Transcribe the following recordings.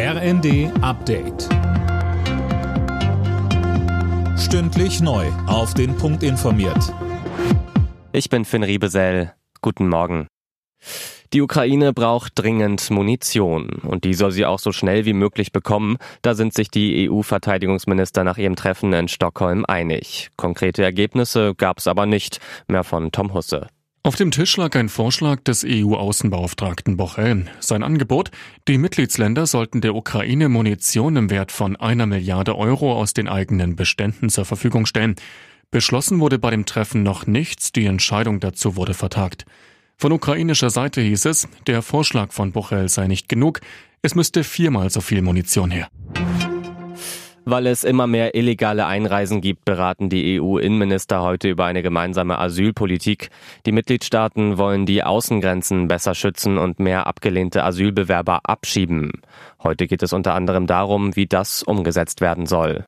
RND Update. Stündlich neu. Auf den Punkt informiert. Ich bin Finn Riebesell. Guten Morgen. Die Ukraine braucht dringend Munition und die soll sie auch so schnell wie möglich bekommen. Da sind sich die EU-Verteidigungsminister nach ihrem Treffen in Stockholm einig. Konkrete Ergebnisse gab es aber nicht. Mehr von Tom Husse. Auf dem Tisch lag ein Vorschlag des EU-Außenbeauftragten Bochel. Sein Angebot, die Mitgliedsländer sollten der Ukraine Munition im Wert von einer Milliarde Euro aus den eigenen Beständen zur Verfügung stellen. Beschlossen wurde bei dem Treffen noch nichts, die Entscheidung dazu wurde vertagt. Von ukrainischer Seite hieß es, der Vorschlag von Bochel sei nicht genug, es müsste viermal so viel Munition her. Weil es immer mehr illegale Einreisen gibt, beraten die EU-Innenminister heute über eine gemeinsame Asylpolitik. Die Mitgliedstaaten wollen die Außengrenzen besser schützen und mehr abgelehnte Asylbewerber abschieben. Heute geht es unter anderem darum, wie das umgesetzt werden soll.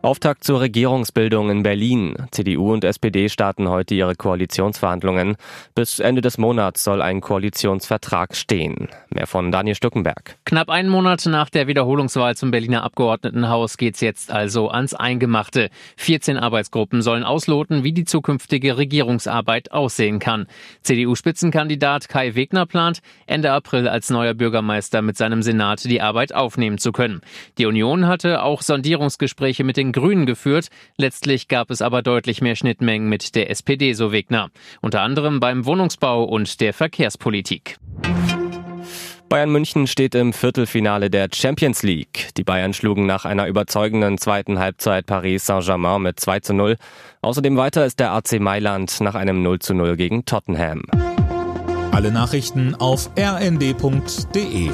Auftakt zur Regierungsbildung in Berlin. CDU und SPD starten heute ihre Koalitionsverhandlungen. Bis Ende des Monats soll ein Koalitionsvertrag stehen. Mehr von Daniel Stückenberg. Knapp einen Monat nach der Wiederholungswahl zum Berliner Abgeordnetenhaus geht's jetzt also ans Eingemachte. 14 Arbeitsgruppen sollen ausloten, wie die zukünftige Regierungsarbeit aussehen kann. CDU-Spitzenkandidat Kai Wegner plant, Ende April als neuer Bürgermeister mit seinem Senat die Arbeit aufnehmen zu können. Die Union hatte auch Sondierungsgespräche mit den den Grünen geführt. Letztlich gab es aber deutlich mehr Schnittmengen mit der SPD, so Wegner. Unter anderem beim Wohnungsbau und der Verkehrspolitik. Bayern München steht im Viertelfinale der Champions League. Die Bayern schlugen nach einer überzeugenden zweiten Halbzeit Paris Saint-Germain mit 2 zu 0. Außerdem weiter ist der AC Mailand nach einem 0 zu 0 gegen Tottenham. Alle Nachrichten auf rnd.de